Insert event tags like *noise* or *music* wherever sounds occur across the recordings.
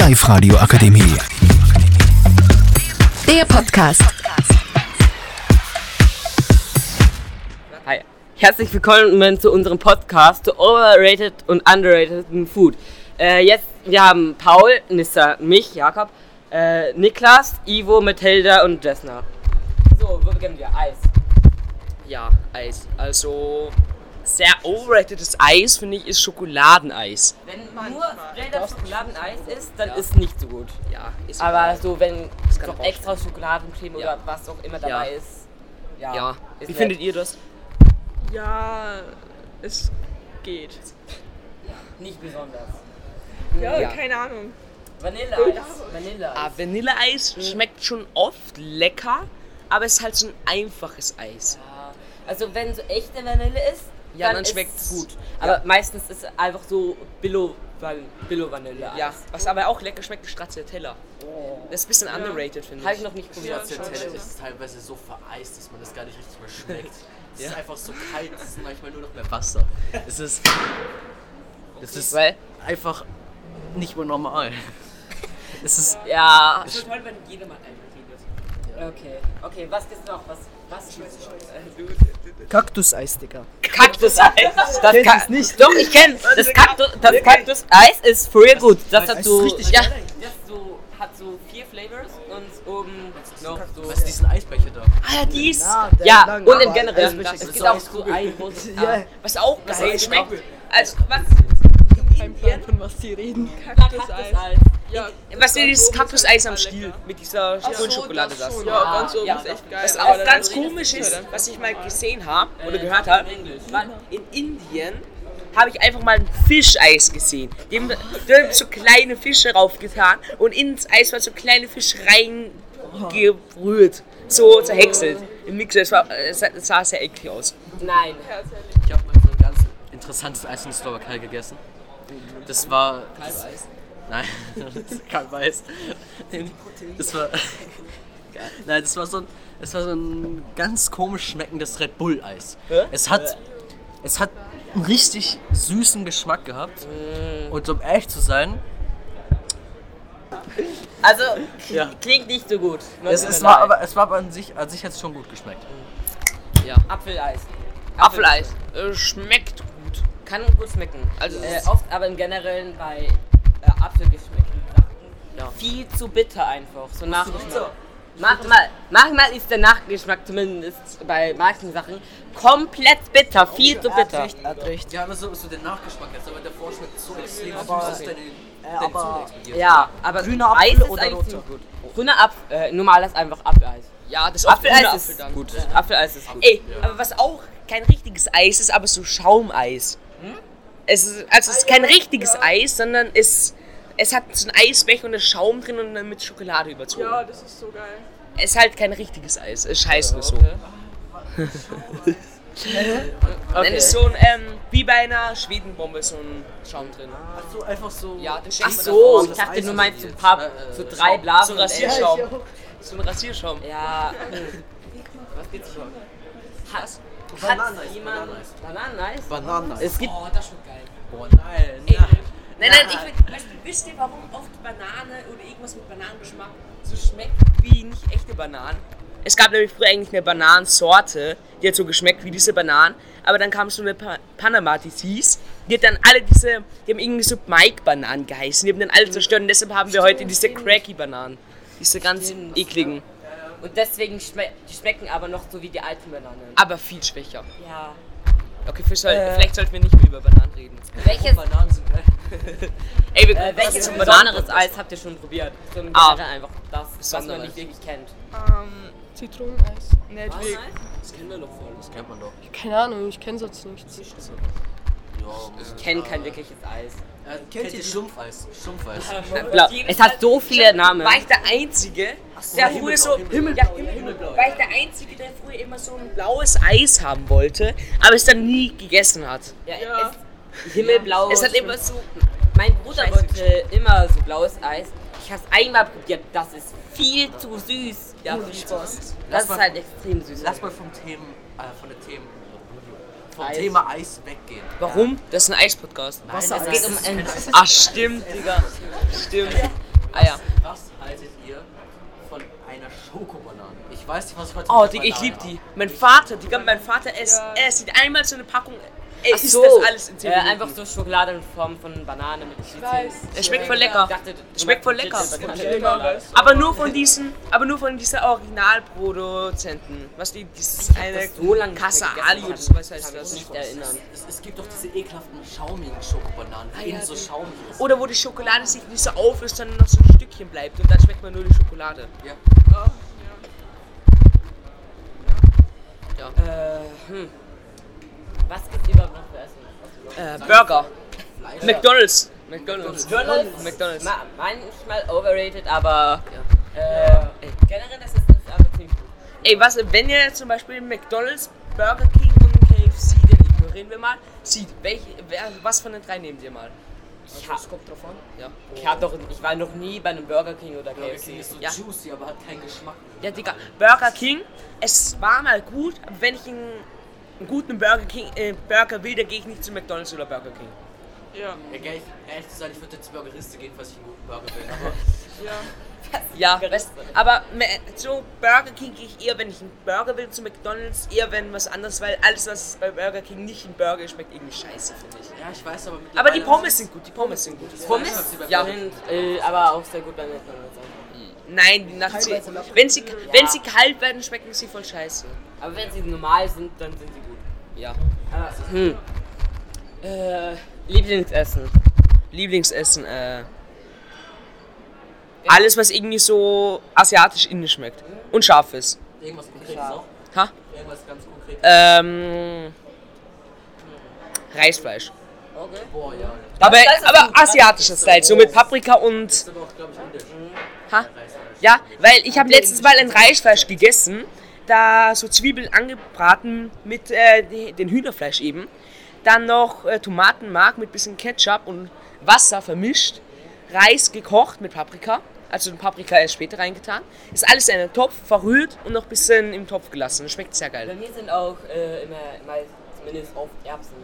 Live Radio Akademie. Der Podcast. Hi. Herzlich willkommen zu unserem Podcast zu Overrated und Underrated Food. Äh, jetzt, wir haben Paul, Nissa, mich, Jakob, äh, Niklas, Ivo, Mathilda und Jessner. So, wo beginnen wir? Eis. Ja, Eis. Also sehr overratedes Eis finde ich ist Schokoladeneis. Wenn nur straight up Schokoladeneis ist, dann ist nicht so gut. Ja, ist Aber so, wenn kann noch extra Schokoladencreme Ja. oder was auch immer dabei Ja. ist, ja. ja. ist Wie nett. findet ihr das? Ja, es geht. Nicht besonders. Ja, Ja. keine Ahnung. Vanilleeis. Vanilleeis. Ah, Vanilleeis schmeckt schon oft lecker, aber es ist halt so ein einfaches Eis. Ja, Also wenn so echte Vanille ist, Ja, dann, dann ist schmeckt's. gut. Aber meistens ist es einfach so Billo, Billo Vanille. Ja, was aber auch lecker schmeckt, ist Stracciatella. Das ist ein bisschen underrated, finde Habe ich. ich noch nicht probiert. Stracciatella ist teilweise so vereist, dass man das gar nicht richtig mehr schmeckt. *laughs* Es ist einfach so kalt, es ist manchmal nur noch mehr Wasser. *laughs* Es ist. Es ist Weil, einfach nicht mehr normal. *laughs* Es ist. ja. Es ist toll, wenn jeder mal einmal Okay. Okay, was gibt's noch? Was, was noch? Kaktuseis, Digga. Kaktuseis. *laughs* Das Kennst Ka du's nicht? Doch, ich kenne. Das, Kaktus, das Kaktuseis ist früher gut. Das hat so. richtig ja, das so, hat so vier Flavors und oben noch so. Was ist diesen Eisbecher da? Ah, die ist. Ja, der Ja, lang, und im Generellen. Es gibt auch so ein großes. *laughs* Ja, Was auch geil schmeckt. auch- Also, was, Kein Plan, von was die reden. Kaktuseis. Kaktuseis. Ja, was ist dieses Kaktuseis am Stiel lecker. mit dieser Ach so, das das. Ja, ganz oben Ja. ist echt geil. Was auch ganz komisch ist, was ich mal gesehen habe oder Äh, gehört habe, war in Indien habe ich einfach mal ein Fischeis gesehen. Die haben, die haben *laughs* so kleine Fische raufgetan und ins Eis war so kleine Fische reingerührt, so zerhäckselt im Mixer. Es, war, es sah- es sah sehr eklig aus. Nein. Ich habe mal so ein ganz interessantes Eis in der Slowakei gegessen. Das war. Das, nein, das kein Weiß. Das war. Nein, das war so ein. Es war so ein ganz komisch schmeckendes Red Bull Eis. Es hat. Es hat einen richtig süßen Geschmack gehabt. Und um ehrlich zu sein, Also, Ja. klingt nicht so gut. es, es war aber es war aber an sich, an sich hat es schon gut geschmeckt. Ja. Apfeleis. Apfeleis. Äh, schmeckt gut. Kann gut schmecken. Also, Äh, oft aber im Generellen bei äh, Apfelgeschmäckten Ja. viel zu bitter einfach. So Nachgeschmack. Manchmal, manchmal ist der Nachgeschmack zumindest bei manchen Sachen komplett bitter, viel zu Er hat bitter. recht, er hat recht. Ja, aber so, so der Nachgeschmack jetzt, aber der Vorschmeckt so extrem Aber- süß, dass deine, deine aber- Zunge explodiert. Ja, aber Grüner Eis Apfel ist oder roter? gut. Grüner Apfel, äh, normales einfach Apfeleis. Ja, das ist Apfeleis ist Apfel dann. gut. Apfeleis ist gut. Ey, aber was auch kein richtiges Eis ist, aber so Schaumeis. Es ist, also es ist kein richtiges Eis, sondern es, es hat so ein Eisbecher und einen Schaum drin und dann mit Schokolade überzogen. Ja, das ist so geil. Es ist halt kein richtiges Eis, es heißt nur so. Und *laughs* dann ist so ein, ähm, wie bei einer Schwedenbombe so ein Schaum drin. So einfach so. Ja, das Ach so, ich dachte, du meinst so ein paar, Äh, so drei So Blasen. ein und Ende. Rasierschaum. So ein Rasierschaum. Ja. Was geht's schon? Hat, hat jemand Bananeneis? Bananen. Es gibt Oh, das schmeckt geil. Boah, nein. Ey, nein, nein, ich will, weißt du, wisst ihr, warum oft Banane oder irgendwas mit Bananengeschmack so schmeckt wie nicht echte Bananen? Es gab nämlich früher eigentlich eine Bananensorte, die hat so geschmeckt wie diese Bananen, aber dann kam so eine pa Panama, die hieß, die hat dann alle diese, die haben irgendwie so Mike-Bananen geheißen, die haben dann alle zerstört und deshalb haben wir heute diese Cracky-Bananen, diese ganz ekligen, und deswegen schme die schmecken aber noch so wie die alten Bananen. aber viel schwächer. Ja. Okay, für soll, vielleicht sollten wir nicht mehr über Bananen reden. Welches, Bananen sind *laughs* geil. Ey, wir, äh, welches was besonderes Eis habt ihr schon probiert? So im Ah. Einfach das, was man nicht wirklich kennt. Ähm, Zitroneneis. Nicht wirklich. Das kennen wir doch voll. Das kennt man doch. Keine Ahnung, ich kenne sonst nichts. Ja. Ich kenne kein wirkliches Eis. Äh, kennt ihr Schlumpfeis? Schlumpfeis. Blau. Es hat so viele Namen. War ich der Einzige, der früher so. Himmelblau, ja, Himmelblau. War ich der Einzige, der früher immer so ein blaues Eis haben wollte, aber es dann nie gegessen hat. Ja, Ja. Es, himmelblau. Es hat immer so. Mein Bruder wollte immer so blaues Eis. Ich habe es einmal probiert. Das ist viel zu süß. Ja, viel Spaß. Das ist halt extrem süß. Lass mal vom Thema, äh, von der Themen, vom Eis. Thema Eis weggehen. Warum? Das ist ein Eispodcast. es geht um ein Ach, stimmt, Digga. Stimmt. Ah ja. Was haltet ihr von einer Schokobanane? Ich weiß nicht, was ich heute Oh, Digga, ich Banane lieb habe. die. Mein Vater, Digga, mein Vater, er, Ja. er sieht einmal so eine Packung, Ach isst so, das alles in 10 äh, Minuten. einfach so Schokolade in Form von Banane mit Cheese. weiß. Es schmeckt voll Ich lecker. dachte, du Schmeckt voll lecker. Aber nur von diesen, aber nur von dieser Originalproduzenten. Was die, dieses eine so lange Casa. Ali Ich oder kann- so, was kann heißt das? nicht erinnern. Es, es gibt doch diese ekelhaften schaumigen Schokobananen, die Ah, ja, innen so schaumig ist. Oder wo die Schokolade sich nicht so auflöst, sondern noch so ein Stückchen bleibt und dann schmeckt man nur die Schokolade. Ja. Ah, Äh, hm. Was gibt's überhaupt noch für Essen? Äh, Burger. Fleisch. McDonalds. McDonalds. McDonald's? McDonalds. Ma manchmal overrated, aber äh, generell das ist, ist aber ziemlich gut. Ey, was, wenn ihr zum Beispiel McDonalds, Burger King und KFC, den ignorieren wir mal, sieht, welch, wer, was von den drei nehmt ihr mal? Ich, ha Kommt drauf an. Ja. ich, hab doch, ich war noch nie bei einem Burger King oder Burger KFC. King ist so Ja. juicy, aber hat keinen Geschmack. Ja, Digga, Burger King, es war mal gut, aber wenn ich einen, einen guten Burger King, äh, Burger will, dann gehe ich nicht zu McDonalds oder Burger King. ja, Ja, gell, ehrlich gesagt, ich würde jetzt zur Burgeriste gehen, falls ich einen guten Burger will. Aber *laughs* ja. Ja, weißt, aber zu Burger King gehe ich eher, wenn ich einen Burger will, zu McDonalds eher, wenn was anderes, weil alles, was bei Burger King nicht ein Burger ist, schmeckt irgendwie scheiße, finde ich. ja, ich weiß aber Aber die Pommes sind gut, die Pommes sind gut. Pommes? Ja. Sind, äh, aber auch sehr gut bei McDonalds. Nein, die nach wenn sie, wenn sie kalt werden, schmecken sie voll scheiße. Aber wenn sie normal sind, dann sind sie gut. Ja. Aber, hm. Äh, Lieblingsessen. Lieblingsessen, äh. Alles, was irgendwie so asiatisch-indisch schmeckt. Und scharf ist. Irgendwas Konkretes auch? Ha? Irgendwas ganz Konkretes? Ähm. Reisfleisch. Okay. Boah, ja. Aber, aber asiatischer Style, so mit Paprika und. Das ist aber auch, glaube ich, indisch. Ha? Ja, weil ich habe letztens mal ein Reisfleisch gegessen, da so Zwiebeln angebraten mit äh, den Hühnerfleisch eben. Dann noch äh, Tomatenmark mit bisschen Ketchup und Wasser vermischt. Reis gekocht mit Paprika. Also den Paprika erst später reingetan. Ist alles in einen Topf verrührt und noch ein bisschen im Topf gelassen. Schmeckt sehr Bei geil. mir sind auch äh, immer, immer zumindest auf Erbsen.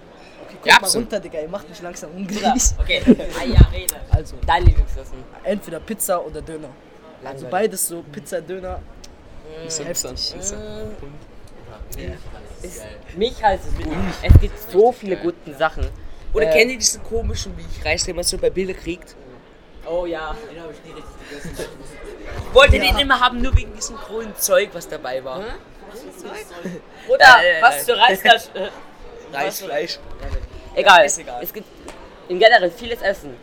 Okay, guck Ja, mal Erbsen. runter, Digga. Ihr macht mich langsam hungrig. okay, ah, ja, rede. Also, Dein Lieblingsessen. entweder Pizza oder Döner. Also Langweilig. beides so, Pizza, Döner. Ist heftig. Ist, mich heißt es gut. Es gibt so viele gute Sachen. Oder Äh, kennt ihr diesen komischen Milchreis, den man so bei Bilder kriegt? Oh ja. Den habe ich nie richtig gegessen. Ich wollte den immer haben, nur wegen diesem grünen Zeug, was dabei war. Oder Äh, was für Reisfleisch. *laughs* Reisfleisch. egal. Ist egal. Es gibt in generell vieles Essen.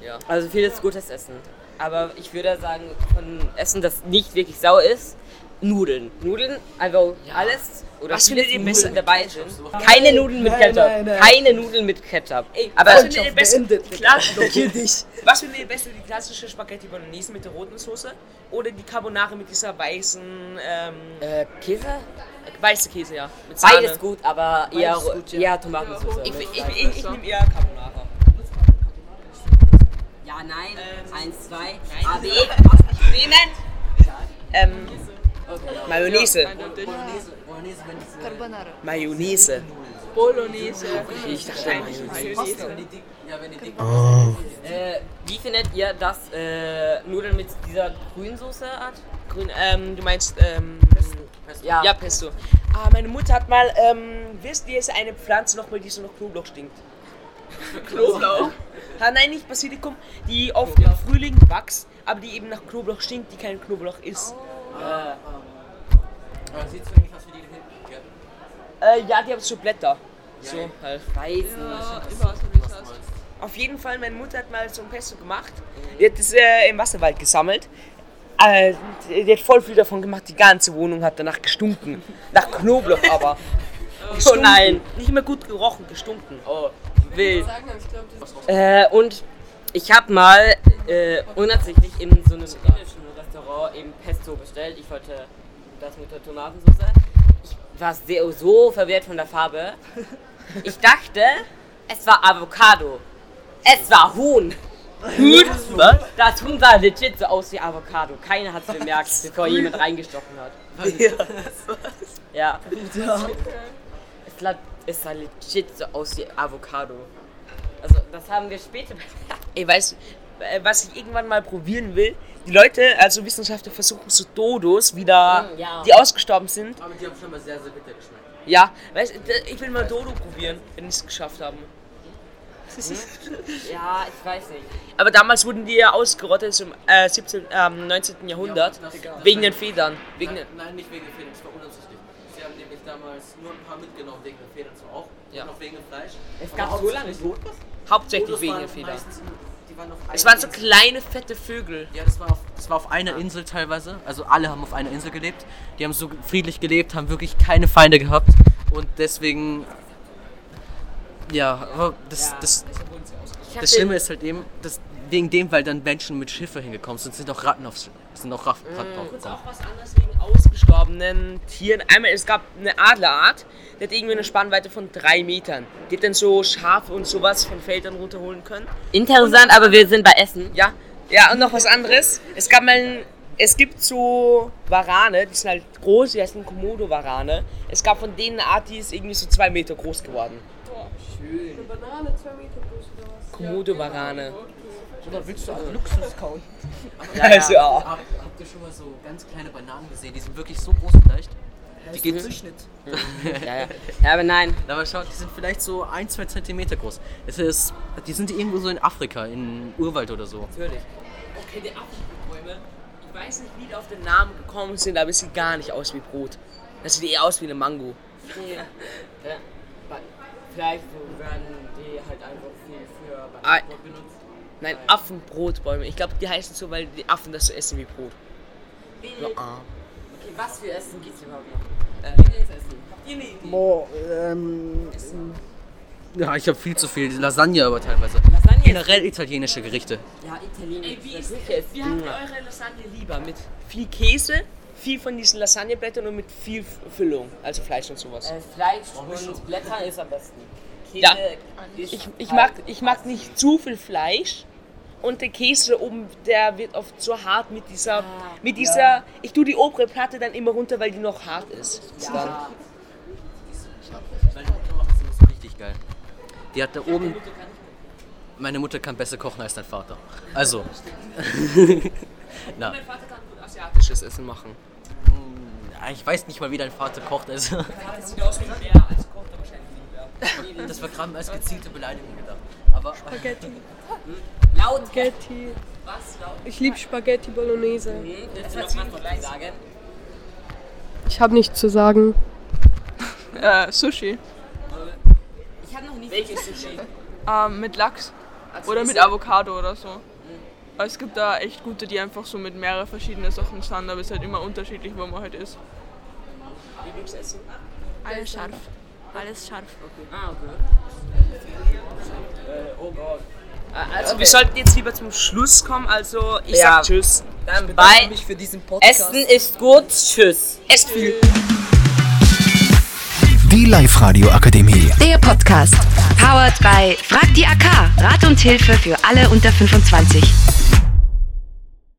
Ja. Also vieles gutes Essen. Aber ich würde sagen, von Essen, das nicht wirklich sauer ist, Nudeln. Nudeln, einfach alles oder Was vieles findet ihr Nudeln besser? dabei sind. Keine Nudeln mit Nein, Ketchup. nein, nein. Keine Nudeln mit Ketchup. Ey, Aber was findet ihr besser? Was findet ihr besser, die klassische Spaghetti Bolognese mit der roten Soße oder die Carbonara mit dieser weißen, ähm, äh, Käse? weiße Käse, ja? Beides gut, aber eher, gut, ja. eher Tomatensauce. Ich, ich, ich, ich nehme eher Carbonara. Ja, nein. Eins, zwei. Nein. A, B. Was nicht nehmen? Ähm, Mayonnaise. Wenn die Carbonara. Mayonnaise. Bolognese. Ich dachte Mayonnaise. dick Äh, wie findet ihr das äh, Nudeln mit dieser grünen Soße Art? Grün, ähm, du meinst, ähm, Ja. ja, Pesto. Ah, meine Mutter hat mal, ähm, wisst ihr, ist eine Pflanze nochmal, die so nach Knoblauch stinkt. Knoblauch. Ah, nein, nicht Basilikum, die oft im Frühling wächst, aber die eben nach Knoblauch stinkt, die kein Knoblauch ist. Aber sieht so ähnlich aus wie die da hinten, gell? Äh, ja, die haben so Blätter. So halt. Weiß. Ja. Auf jeden Fall, meine Mutter hat mal so ein Pesto gemacht. Die hat das äh, im Wasserwald gesammelt. Äh, die hat voll viel davon gemacht. Die ganze Wohnung hat danach gestunken. Nach Knoblauch aber. *laughs* Gestunken. nein. Nicht mehr gut gerochen, gestunken. Oh, wild. Äh, und ich habe mal äh, unabsichtlich in so einem indischen Restaurant eben Pesto bestellt. Ich wollte das mit der Tomatensauce. Ich war sehr, so verwirrt von der Farbe. *laughs* Ich dachte, es war Avocado. Es war Huhn. Gut, was? Das Huhn sah legit so aus wie Avocado. Keiner hat es bemerkt, *laughs* bevor jemand reingestochen hat. Ja. Es, la- es sah legit so aus wie Avocado. Also, das haben wir später. Ey, weißt du, äh, was ich irgendwann mal probieren will. Die Leute, also Wissenschaftler, versuchen so Dodos wieder, Mm, ja. die ausgestorben sind. Aber die haben schon mal sehr, sehr bitter geschmeckt. Ja, weißt, du, ich will mal Dodo probieren, wenn die es geschafft haben. Ja, ich weiß nicht. Aber damals wurden die ja ausgerottet im äh, 17, ähm, 19. Jahrhundert. wegen den Federn. Wegen den, Nein, nicht wegen den Federn, das war unabsichtlich. Sie haben nämlich damals nur ein paar mitgenommen wegen den Federn zwar auch, Ja. und auch wegen dem Fleisch. Es gab so lange hauptsächlich Dodos wegen den Federn. waren Es einer waren so Insel. kleine, fette Vögel. Ja, das war, auf, das war auf einer Insel teilweise. Also alle haben auf einer Insel gelebt. Die haben so friedlich gelebt, haben wirklich keine Feinde gehabt. Und deswegen. Ja, aber das, Ja. das, Ich das Schlimme ist halt eben, dass wegen dem, weil dann Menschen mit Schiffe hingekommen sind, sind auch Ratten aufs sind auch Ratten. Ratten Kurz aufgekommen. auch was anderes wegen ausgestorbenen Tieren. Einmal, es gab eine Adlerart, die hat irgendwie eine Spannweite von drei Metern. Die hat dann so Schafe und sowas von Feldern runterholen können. Interessant, aber wir sind bei Essen. Ja, ja, und noch was anderes. Es gab mal ein, es gibt so Warane, die sind halt groß, die heißen Komodo-Warane. Es gab von denen eine Art, die ist irgendwie so zwei Meter groß geworden. Eine Banane, zwei Meter groß oder was? Komodo-Warane. Oder willst du einen Luxus kauen? Also, ja. Habt, habt ihr schon mal so ganz kleine Bananen gesehen? Die sind wirklich so groß vielleicht. Die geht Durchschnitt. *laughs* Ja, ja. ja, aber nein. Aber schaut, die sind vielleicht so ein, zwei Zentimeter groß. Es ist, die sind irgendwo so in Afrika, in Urwald oder so. Natürlich. Okay, die Apfelbäume. Ich weiß nicht, wie die auf den Namen gekommen sind, aber es sieht gar nicht aus wie Brot. Das sieht eher aus wie eine Mango. *laughs* Ja. Vielleicht werden die halt einfach viel für Ah, Bananenbrot benutzt. nein, Affenbrotbäume. Ich glaube, die heißen so, weil die Affen das so essen wie Brot. So, ah. Okay, was für Essen gibt's überhaupt noch? Äh, Lieblingsessen. Habt ihr eine Idee? Boah, ähm. Ja, ich habe viel zu viel Lasagne, aber teilweise. Lasagne? Generell italienische Gerichte. Ja, Italienisch. Ey, wie, ist wie habt ihr eure Lasagne lieber? Mit viel Käse, viel von diesen Lasagneblättern und mit viel Füllung, also Fleisch und sowas. äh, Fleisch und Blätter ist am besten. Käse Ja. Ich, ich, halt- mag, ich mag nicht zu viel Fleisch und der Käse oben, der wird oft so hart mit dieser, mit dieser, ich tue die obere Platte dann immer runter, weil die noch hart ist. Ja, Meine Mutter macht das richtig geil. Die hat da oben. Meine Mutter kann besser kochen als dein Vater. Also. *laughs* Na, mein Vater kann asiatisches Essen machen. ja, ich weiß nicht mal, wie dein Vater kocht. Also. Das sieht aus wie Bär, also kocht er wahrscheinlich nicht mehr. *laughs* Das war gerade als gezielte Beleidigung gedacht. Aber. Spaghetti. laut. Spaghetti. Was? Laut? Ich liebe Spaghetti Bolognese. Das wird man gleich sagen. Ich habe nichts zu sagen. Äh, Sushi. Ich habe noch nicht Welches Sushi? Ähm, mit Lachs. Also Oder mit Avocado oder so. Es gibt da echt gute, die einfach so mit mehreren verschiedenen Sachen sind, aber es ist halt immer unterschiedlich, wo man halt ist. Lieblingsessen? Alles scharf. Alles scharf. Ah, okay. Oh Gott. Also wir sollten jetzt lieber zum Schluss kommen, also ich Ja. sag Tschüss. Dann Danke bei mich für diesen Podcast. Essen ist gut. Tschüss. Esst viel. Die Live-Radio Akademie. Der Podcast. Powered by Frag die AK. Rat und Hilfe für alle unter 25.